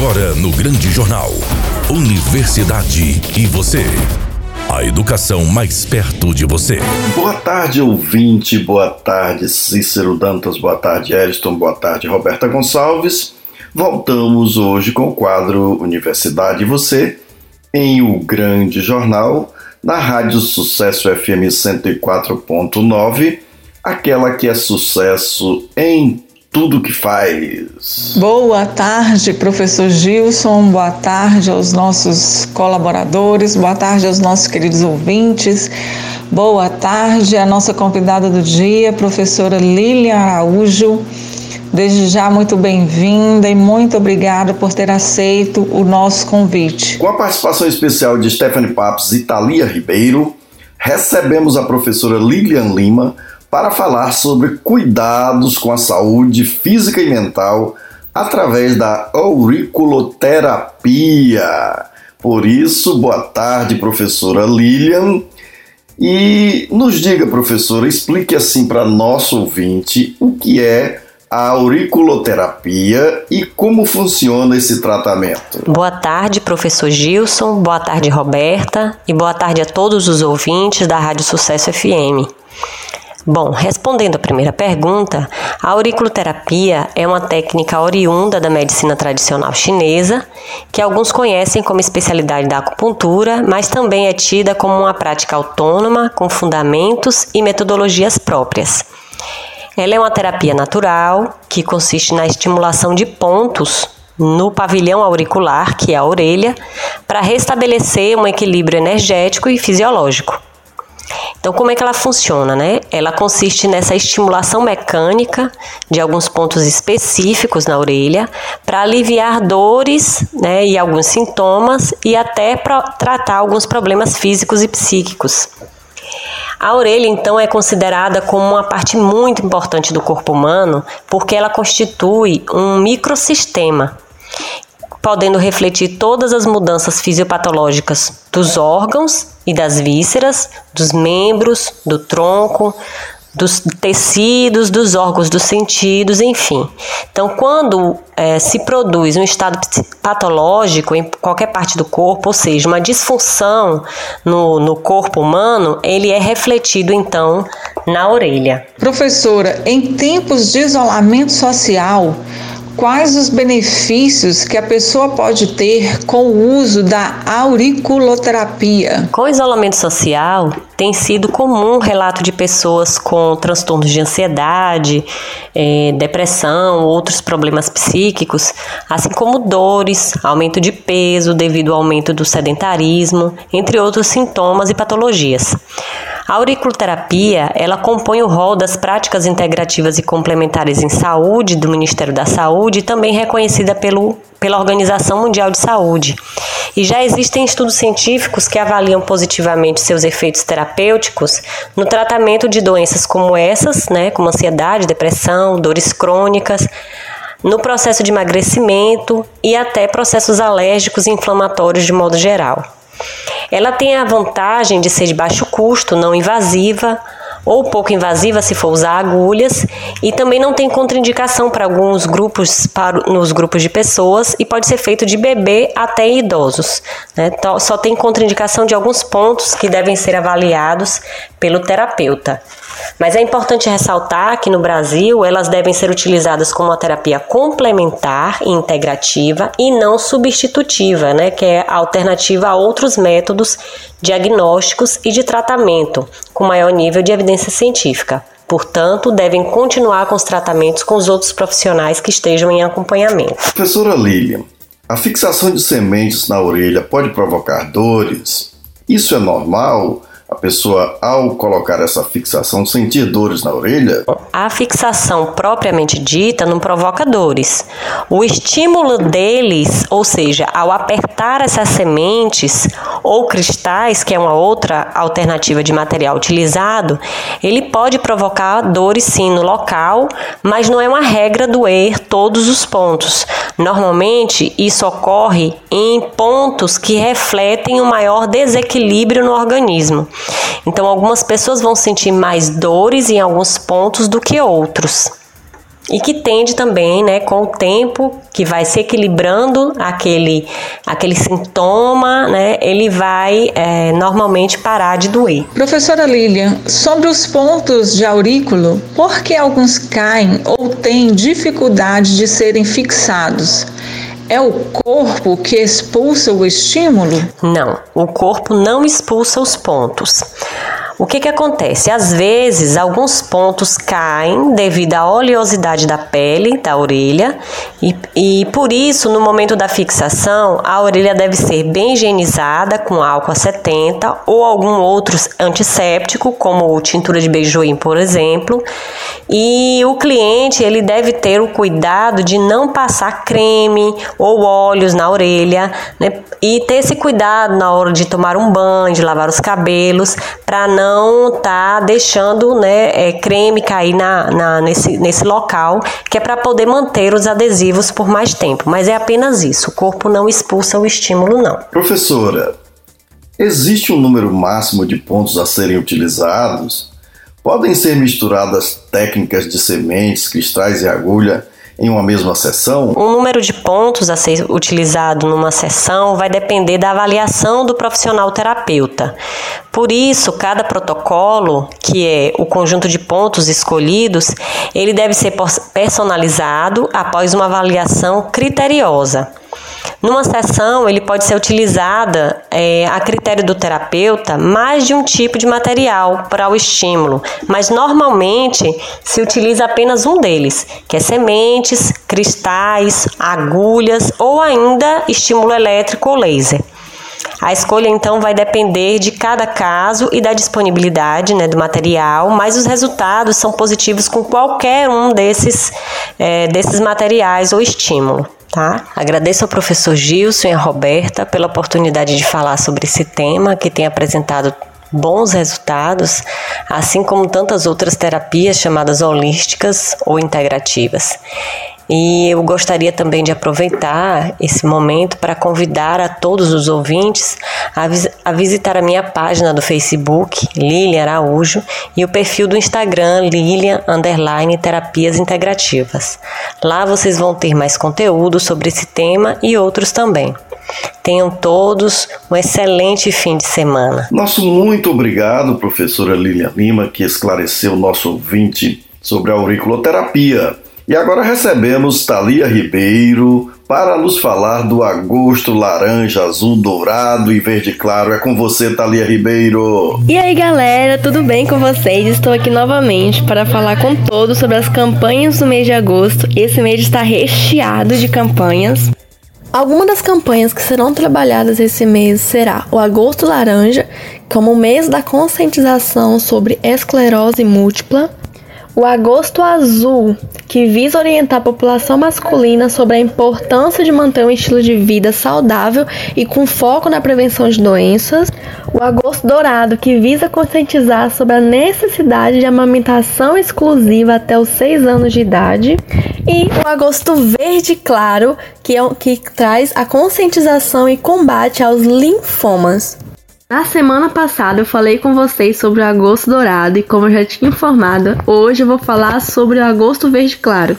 Agora no Grande Jornal. Universidade e você. A educação mais perto de você. Boa tarde, ouvinte. Boa tarde, Cícero Dantas. Boa tarde, Eriston. Boa tarde, Roberta Gonçalves. Voltamos hoje com o quadro Universidade e Você em O Grande Jornal, na Rádio Sucesso FM 104.9, aquela que é sucesso em tudo que faz. Boa tarde, professor Gilson. Boa tarde aos nossos colaboradores. Boa tarde aos nossos queridos ouvintes. Boa tarde à nossa convidada do dia, professora Lilian Araújo. Desde já, muito bem-vinda e muito obrigada por ter aceito o nosso convite. Com a participação especial de Stephanie Papes e Thalia Ribeiro, recebemos a professora Lilian Lima para falar sobre cuidados com a saúde física e mental através da auriculoterapia. Por isso, boa tarde, professora Lilian. E nos diga, professora, explique assim para nosso ouvinte o que é a auriculoterapia e como funciona esse tratamento. Boa tarde, professor Gilson, boa tarde, Roberta, e boa tarde a todos os ouvintes da Rádio Sucesso FM. Bom, respondendo a primeira pergunta, a auriculoterapia é uma técnica oriunda da medicina tradicional chinesa, que alguns conhecem como especialidade da acupuntura, mas também é tida como uma prática autônoma, com fundamentos e metodologias próprias. Ela é uma terapia natural que consiste na estimulação de pontos no pavilhão auricular, que é a orelha, para restabelecer um equilíbrio energético e fisiológico. Então, como é que ela funciona, né? Ela consiste nessa estimulação mecânica de alguns pontos específicos na orelha para aliviar dores, né, e alguns sintomas e até para tratar alguns problemas físicos e psíquicos. A orelha, então, é considerada como uma parte muito importante do corpo humano porque ela constitui um microsistema, podendo refletir todas as mudanças fisiopatológicas dos órgãos e das vísceras, dos membros, do tronco, dos tecidos, dos órgãos dos sentidos, enfim. Então, quando é, se produz um estado patológico em qualquer parte do corpo, ou seja, uma disfunção no, no corpo humano, ele é refletido então na orelha. Professora, em tempos de isolamento social, Quais os benefícios que a pessoa pode ter com o uso da auriculoterapia? Com o isolamento social, tem sido comum relato de pessoas com transtornos de ansiedade, eh, depressão, outros problemas psíquicos, assim como dores, aumento de peso devido ao aumento do sedentarismo, entre outros sintomas e patologias. A auriculoterapia, ela compõe o rol das práticas integrativas e complementares em saúde do Ministério da Saúde também reconhecida pelo, pela Organização Mundial de Saúde. E já existem estudos científicos que avaliam positivamente seus efeitos terapêuticos no tratamento de doenças como essas, né, como ansiedade, depressão, dores crônicas, no processo de emagrecimento e até processos alérgicos e inflamatórios de modo geral. Ela tem a vantagem de ser de baixo custo, não invasiva ou pouco invasiva se for usar agulhas e também não tem contraindicação para alguns grupos para, nos grupos de pessoas e pode ser feito de bebê até idosos. Né? Então, só tem contraindicação de alguns pontos que devem ser avaliados pelo terapeuta. Mas é importante ressaltar que no Brasil elas devem ser utilizadas como uma terapia complementar e integrativa e não substitutiva, né, que é alternativa a outros métodos diagnósticos e de tratamento com maior nível de evidência científica. Portanto, devem continuar com os tratamentos com os outros profissionais que estejam em acompanhamento. Professora Lilian, a fixação de sementes na orelha pode provocar dores? Isso é normal? A pessoa, ao colocar essa fixação, sentir dores na orelha? A fixação propriamente dita não provoca dores. O estímulo deles, ou seja, ao apertar essas sementes ou cristais, que é uma outra alternativa de material utilizado, ele pode provocar dores sim no local, mas não é uma regra doer todos os pontos. Normalmente, isso ocorre em pontos que refletem um maior desequilíbrio no organismo. Então, algumas pessoas vão sentir mais dores em alguns pontos do que outros. e que tende também, né, com o tempo, que vai se equilibrando aquele, aquele sintoma, né, ele vai é, normalmente parar de doer. Professora Lilian, sobre os pontos de aurículo, por que alguns caem ou têm dificuldade de serem fixados? É o corpo que expulsa o estímulo? Não, o corpo não expulsa os pontos. O que, que acontece? Às vezes, alguns pontos caem devido à oleosidade da pele da orelha, e, e por isso, no momento da fixação, a orelha deve ser bem higienizada com álcool a 70 ou algum outro antisséptico, como tintura de beijoim, por exemplo. E o cliente ele deve ter o cuidado de não passar creme ou óleos na orelha, né? E ter esse cuidado na hora de tomar um banho, de lavar os cabelos, para não não tá deixando né, é, creme cair na, na, nesse, nesse local, que é para poder manter os adesivos por mais tempo. Mas é apenas isso, o corpo não expulsa o estímulo, não. Professora, existe um número máximo de pontos a serem utilizados? Podem ser misturadas técnicas de sementes, cristais e agulha em uma mesma sessão? O número de pontos a ser utilizado numa sessão vai depender da avaliação do profissional terapeuta. Por isso, cada protocolo, que é o conjunto de pontos escolhidos, ele deve ser personalizado após uma avaliação criteriosa. Numa sessão, ele pode ser utilizada, é, a critério do terapeuta, mais de um tipo de material para o estímulo, mas normalmente se utiliza apenas um deles, que é sementes, cristais, agulhas ou ainda estímulo elétrico ou laser. A escolha então vai depender de cada caso e da disponibilidade né, do material, mas os resultados são positivos com qualquer um desses, é, desses materiais ou estímulo tá? Agradeço ao professor Gilson e a Roberta pela oportunidade de falar sobre esse tema que tem apresentado bons resultados, assim como tantas outras terapias chamadas holísticas ou integrativas. E eu gostaria também de aproveitar esse momento para convidar a todos os ouvintes a, vis a, visitar a minha página do Facebook, Lilian Araújo, e o perfil do Instagram, Lilian Underline Terapias Integrativas. Lá vocês vão ter mais conteúdo sobre esse tema e outros também. Tenham todos um excelente fim de semana. Nosso muito obrigado, professora Lilian Lima, que esclareceu o nosso ouvinte sobre a auriculoterapia. E agora recebemos Thalia Ribeiro para nos falar do agosto laranja, azul, dourado e verde claro. É com você, Thalia Ribeiro. E aí, galera, tudo bem com vocês? Estou aqui novamente para falar com todos sobre as campanhas do mês de agosto. Esse mês está recheado de campanhas. Algumas das campanhas que serão trabalhadas esse mês será o Agosto Laranja, como o mês da conscientização sobre esclerose múltipla, o Agosto Azul, que visa orientar a população masculina sobre a importância de manter um estilo de vida saudável e com foco na prevenção de doenças. O Agosto Dourado, que visa conscientizar sobre a necessidade de amamentação exclusiva até os 6 anos de idade. E o Agosto Verde Claro, que, é, que traz a conscientização e combate aos linfomas. Na semana passada eu falei com vocês sobre o agosto dourado e como eu já tinha informado, hoje eu vou falar sobre o agosto verde claro.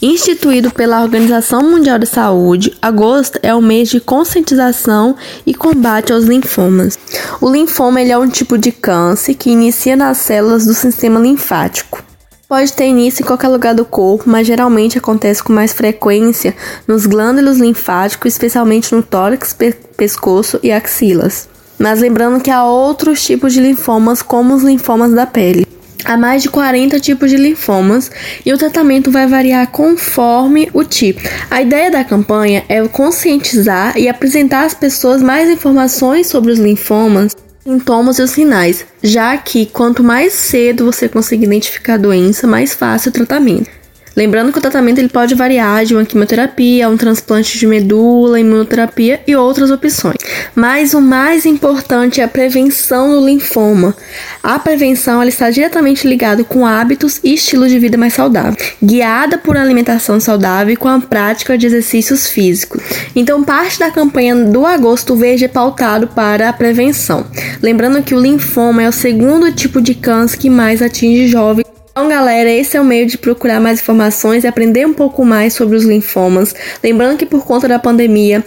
Instituído pela Organização Mundial da Saúde, agosto é o mês de conscientização e combate aos linfomas. O linfoma é um tipo de câncer que inicia nas células do sistema linfático. Pode ter início em qualquer lugar do corpo, mas geralmente acontece com mais frequência nos glândulos linfáticos, especialmente no tórax, pe pescoço e axilas. Mas lembrando que há outros tipos de linfomas, como os linfomas da pele. Há mais de 40 tipos de linfomas e o tratamento vai variar conforme o tipo. A ideia da campanha é conscientizar e apresentar às pessoas mais informações sobre os linfomas, sintomas e os sinais, já que quanto mais cedo você conseguir identificar a doença, mais fácil o tratamento. Lembrando que o tratamento ele pode variar de uma quimioterapia um transplante de medula, imunoterapia e outras opções. Mas o mais importante é a prevenção do linfoma. A prevenção ela está diretamente ligada com hábitos e estilo de vida mais saudável, guiada por alimentação saudável e com a prática de exercícios físicos. Então, parte da campanha do Agosto Verde é pautado para a prevenção. Lembrando que o linfoma é o segundo tipo de câncer que mais atinge jovens Então, galera, esse é o meio de procurar mais informações e aprender um pouco mais sobre os linfomas. Lembrando que por conta da pandemia,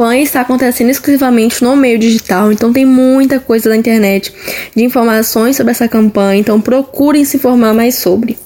campanha está acontecendo exclusivamente no meio digital, então tem muita coisa na internet de informações sobre essa campanha, então procurem se informar mais sobre.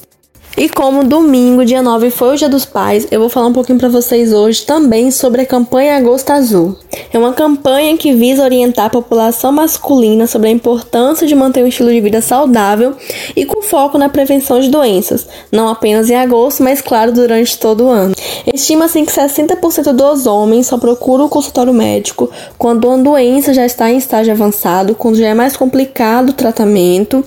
E como domingo, dia 9, foi o Dia dos Pais, eu vou falar um pouquinho para vocês hoje também sobre a campanha Agosto Azul. É uma campanha que visa orientar a população masculina sobre a importância de manter um estilo de vida saudável e com foco na prevenção de doenças, não apenas em agosto, mas claro, durante todo o ano. Estima-se que 60% dos homens só procuram o consultório médico quando uma doença já está em estágio avançado, quando já é mais complicado o tratamento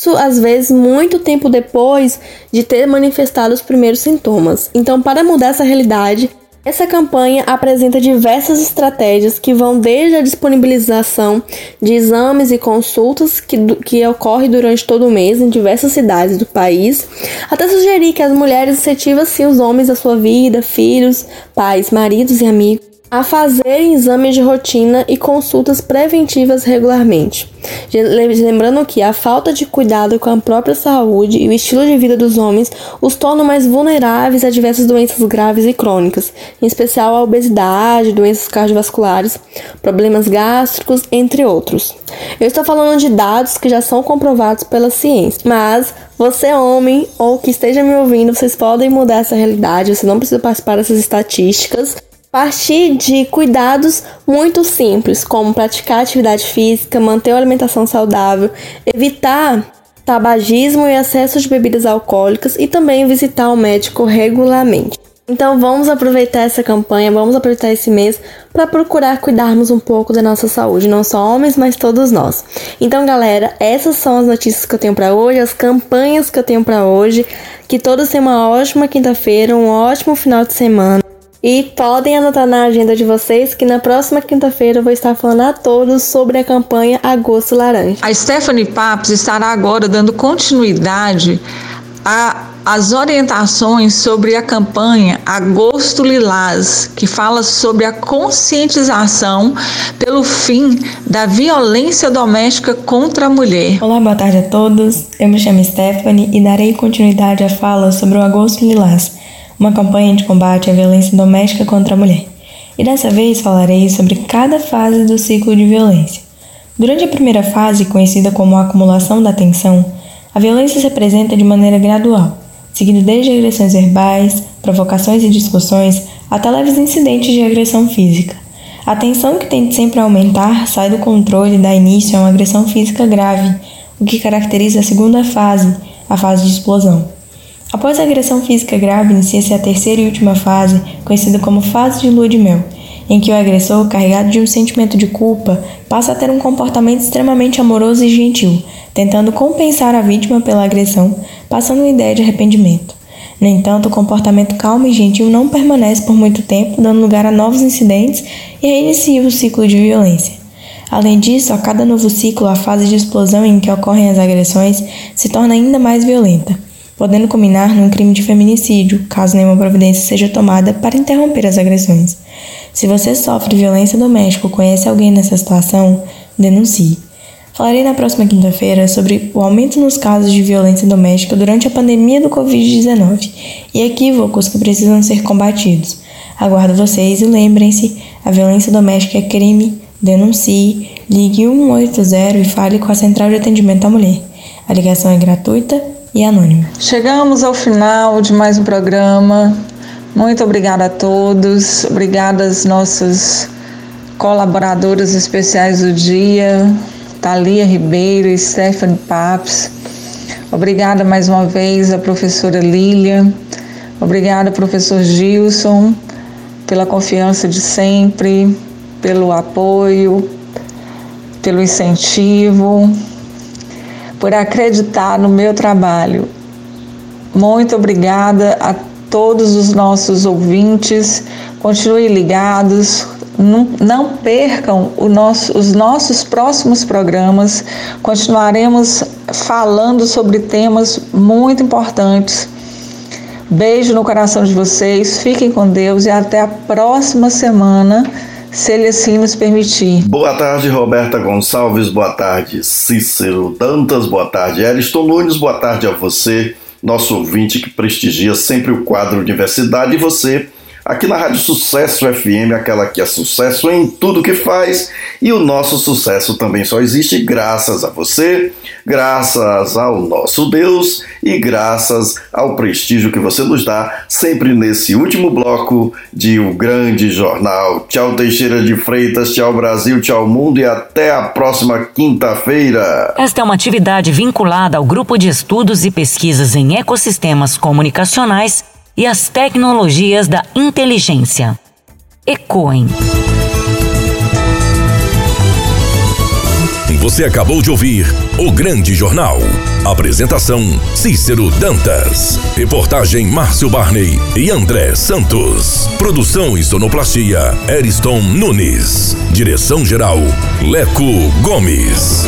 isso às vezes muito tempo depois de ter manifestado os primeiros sintomas. Então, para mudar essa realidade, essa campanha apresenta diversas estratégias que vão desde a disponibilização de exames e consultas que, que ocorre durante todo o mês em diversas cidades do país, até sugerir que as mulheres incentivem sim os homens da sua vida, filhos, pais, maridos e amigos a fazer exames de rotina e consultas preventivas regularmente. Lembrando que a falta de cuidado com a própria saúde e o estilo de vida dos homens os tornam mais vulneráveis a diversas doenças graves e crônicas, em especial a obesidade, doenças cardiovasculares, problemas gástricos, entre outros. Eu estou falando de dados que já são comprovados pela ciência, mas você, homem, ou que esteja me ouvindo, vocês podem mudar essa realidade, você não precisa participar dessas estatísticas partir de cuidados muito simples, como praticar atividade física, manter uma alimentação saudável, evitar tabagismo e acesso de bebidas alcoólicas e também visitar o médico regularmente. Então vamos aproveitar essa campanha, vamos aproveitar esse mês para procurar cuidarmos um pouco da nossa saúde, não só homens, mas todos nós. Então, galera, essas são as notícias que eu tenho para hoje, as campanhas que eu tenho para hoje. Que todos tenham uma ótima quinta-feira, um ótimo final de semana. E podem anotar na agenda de vocês que na próxima quinta-feira eu vou estar falando a todos sobre a campanha Agosto Laranja. A Stephanie Papes estará agora dando continuidade às orientações sobre a campanha Agosto Lilás, que fala sobre a conscientização pelo fim da violência doméstica contra a mulher. Olá, boa tarde a todos. Eu me chamo Stephanie e darei continuidade à fala sobre o Agosto Lilás uma campanha de combate à violência doméstica contra a mulher. E dessa vez falarei sobre cada fase do ciclo de violência. Durante a primeira fase, conhecida como a acumulação da tensão, a violência se apresenta de maneira gradual, seguindo desde agressões verbais, provocações e discussões até leves incidentes de agressão física. A tensão que tende sempre a aumentar sai do controle e dá início a uma agressão física grave, o que caracteriza a segunda fase, a fase de explosão. Após a agressão física grave, inicia-se a terceira e última fase, conhecida como fase de lua de mel, em que o agressor, carregado de um sentimento de culpa, passa a ter um comportamento extremamente amoroso e gentil, tentando compensar a vítima pela agressão, passando uma ideia de arrependimento. No entanto, o comportamento calmo e gentil não permanece por muito tempo, dando lugar a novos incidentes e reinicia o ciclo de violência. Além disso, a cada novo ciclo, a fase de explosão em que ocorrem as agressões se torna ainda mais violenta podendo culminar num crime de feminicídio, caso nenhuma providência seja tomada para interromper as agressões. Se você sofre violência doméstica ou conhece alguém nessa situação, denuncie. Falarei na próxima quinta-feira sobre o aumento nos casos de violência doméstica durante a pandemia do Covid-19 e equívocos que precisam ser combatidos. Aguardo vocês e lembrem-se: a violência doméstica é crime. Denuncie, ligue 180 e fale com a Central de Atendimento à Mulher. A ligação é gratuita e anônimo. Chegamos ao final de mais um programa. Muito obrigada a todos. Obrigada às nossas colaboradoras especiais do dia, Thalia Ribeiro e Stephanie Paps. Obrigada mais uma vez à professora Lília. Obrigada, professor Gilson, pela confiança de sempre, pelo apoio, pelo incentivo por acreditar no meu trabalho. Muito obrigada a todos os nossos ouvintes. Continuem ligados. Não, não percam nosso, os nossos próximos programas. Continuaremos falando sobre temas muito importantes. Beijo no coração de vocês. Fiquem com Deus e até a próxima semana se ele assim nos permitir. Boa tarde, Roberta Gonçalves. Boa tarde, Cícero Dantas. Boa tarde, Eriston Nunes. Boa tarde a você, nosso ouvinte que prestigia sempre o quadro Universidade. E você aqui na Rádio Sucesso FM, aquela que é sucesso em tudo que faz, e o nosso sucesso também só existe graças a você, graças ao nosso Deus e graças ao prestígio que você nos dá sempre nesse último bloco de O Grande Jornal. Tchau Teixeira de Freitas, tchau Brasil, tchau mundo e até a próxima quinta-feira. Esta é uma atividade vinculada ao grupo de estudos e pesquisas em ecossistemas comunicacionais e as tecnologias da inteligência. Ecoem. Você acabou de ouvir O Grande Jornal. Apresentação: Cícero Dantas. Reportagem: Márcio Barney e André Santos. Produção e sonoplastia: Eriston Nunes. Direção-geral: Leco Gomes.